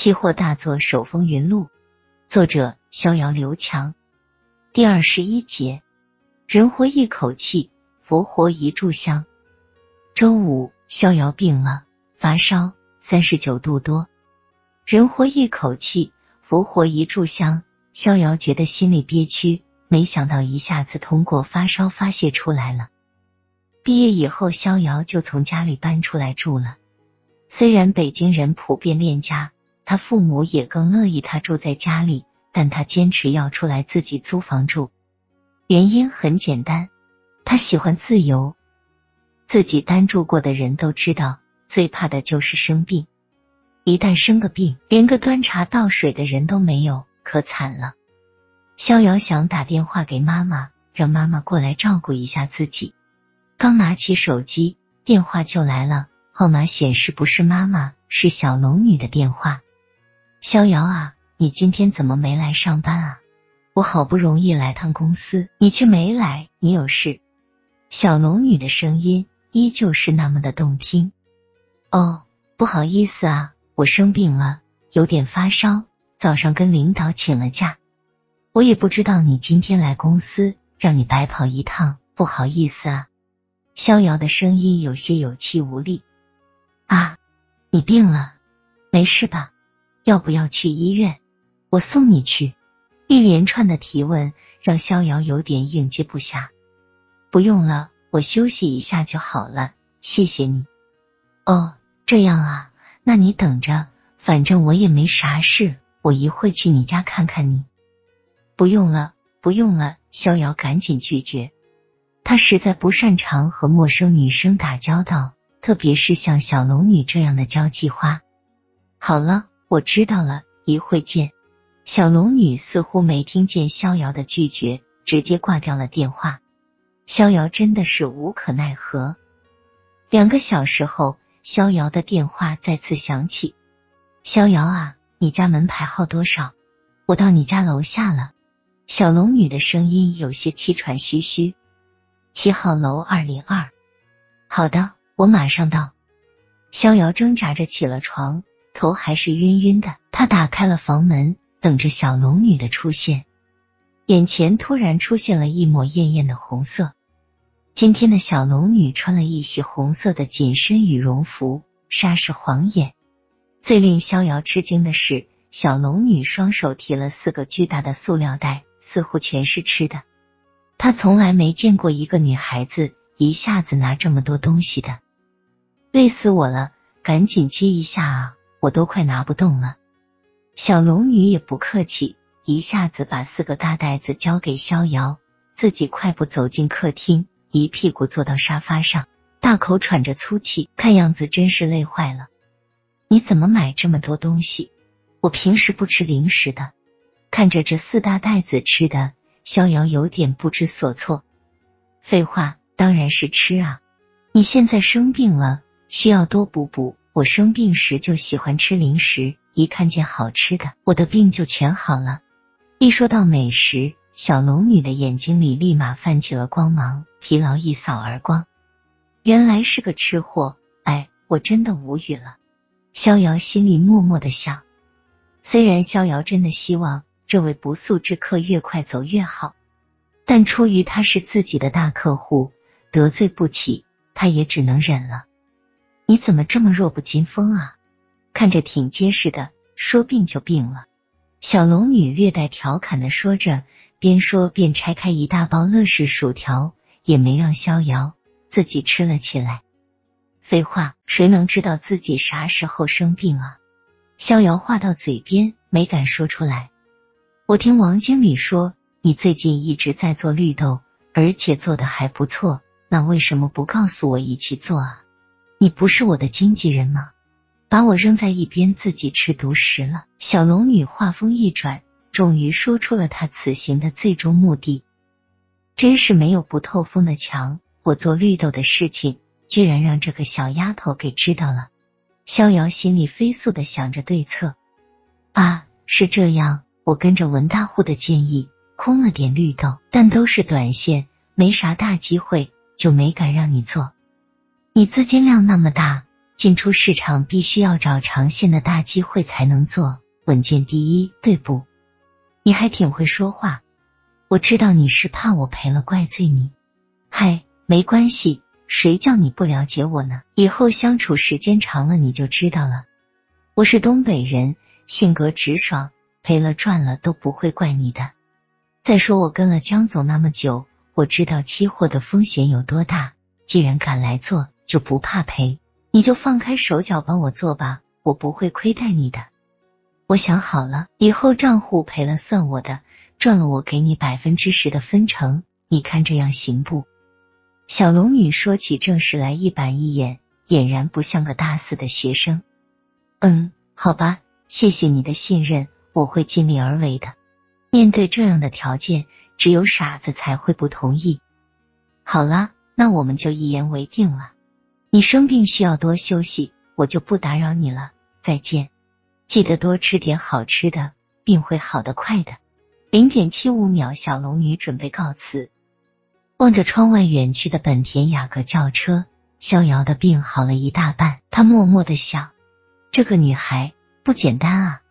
期货大作手风云录，作者逍遥刘强。第二十一节，人活一口气，佛活一炷香。周五，逍遥病了，发烧三十九度多。人活一口气，佛活一炷香。逍遥觉得心里憋屈，没想到一下子通过发烧发泄出来了。毕业以后，逍遥就从家里搬出来住了。虽然北京人普遍恋家，他父母也更乐意他住在家里，但他坚持要出来自己租房住。原因很简单，他喜欢自由。自己单住过的人都知道，最怕的就是生病。一旦生个病，连个端茶倒水的人都没有，可惨了。逍遥想打电话给妈妈，让妈妈过来照顾一下自己。刚拿起手机，电话就来了。号码显示不是妈妈，是小龙女的电话。逍遥啊，你今天怎么没来上班啊？我好不容易来趟公司，你却没来，你有事？小龙女的声音依旧是那么的动听。哦，不好意思啊，我生病了，有点发烧，早上跟领导请了假。我也不知道你今天来公司，让你白跑一趟，不好意思啊。逍遥的声音有些有气无力。啊，你病了，没事吧？要不要去医院？我送你去。一连串的提问让逍遥有点应接不暇。不用了，我休息一下就好了，谢谢你。哦，这样啊，那你等着，反正我也没啥事，我一会去你家看看你。不用了，不用了，逍遥赶紧拒绝。他实在不擅长和陌生女生打交道。特别是像小龙女这样的交际花。好了，我知道了，一会见。小龙女似乎没听见逍遥的拒绝，直接挂掉了电话。逍遥真的是无可奈何。两个小时后，逍遥的电话再次响起：“逍遥啊，你家门牌号多少？我到你家楼下了。”小龙女的声音有些气喘吁吁：“七号楼二零二。”好的。我马上到。逍遥挣扎着起了床，头还是晕晕的。他打开了房门，等着小龙女的出现。眼前突然出现了一抹艳艳的红色。今天的小龙女穿了一袭红色的紧身羽绒服，煞是晃眼。最令逍遥吃惊的是，小龙女双手提了四个巨大的塑料袋，似乎全是吃的。他从来没见过一个女孩子一下子拿这么多东西的。累死我了，赶紧接一下啊！我都快拿不动了。小龙女也不客气，一下子把四个大袋子交给逍遥，自己快步走进客厅，一屁股坐到沙发上，大口喘着粗气，看样子真是累坏了。你怎么买这么多东西？我平时不吃零食的。看着这四大袋子吃的，逍遥有点不知所措。废话，当然是吃啊！你现在生病了。需要多补补。我生病时就喜欢吃零食，一看见好吃的，我的病就全好了。一说到美食，小龙女的眼睛里立马泛起了光芒，疲劳一扫而光。原来是个吃货，哎，我真的无语了。逍遥心里默默的想，虽然逍遥真的希望这位不速之客越快走越好，但出于他是自己的大客户，得罪不起，他也只能忍了。你怎么这么弱不禁风啊？看着挺结实的，说病就病了。小龙女略带调侃的说着，边说边拆开一大包乐事薯条，也没让逍遥自己吃了起来。废话，谁能知道自己啥时候生病啊？逍遥话到嘴边没敢说出来。我听王经理说，你最近一直在做绿豆，而且做的还不错，那为什么不告诉我一起做啊？你不是我的经纪人吗？把我扔在一边，自己吃独食了。小龙女话锋一转，终于说出了她此行的最终目的。真是没有不透风的墙，我做绿豆的事情，居然让这个小丫头给知道了。逍遥心里飞速的想着对策。啊，是这样，我跟着文大户的建议，空了点绿豆，但都是短线，没啥大机会，就没敢让你做。你资金量那么大，进出市场必须要找长线的大机会才能做，稳健第一，对不？你还挺会说话，我知道你是怕我赔了怪罪你。嗨，没关系，谁叫你不了解我呢？以后相处时间长了你就知道了。我是东北人，性格直爽，赔了赚了都不会怪你的。再说我跟了江总那么久，我知道期货的风险有多大。既然敢来做，就不怕赔。你就放开手脚帮我做吧，我不会亏待你的。我想好了，以后账户赔了算我的，赚了我给你百分之十的分成，你看这样行不？小龙女说起正事来一板一眼，俨然不像个大四的学生。嗯，好吧，谢谢你的信任，我会尽力而为的。面对这样的条件，只有傻子才会不同意。好了，那我们就一言为定了。你生病需要多休息，我就不打扰你了。再见，记得多吃点好吃的，病会好得快的。零点七五秒，小龙女准备告辞，望着窗外远去的本田雅阁轿车，逍遥的病好了一大半。她默默的想，这个女孩不简单啊。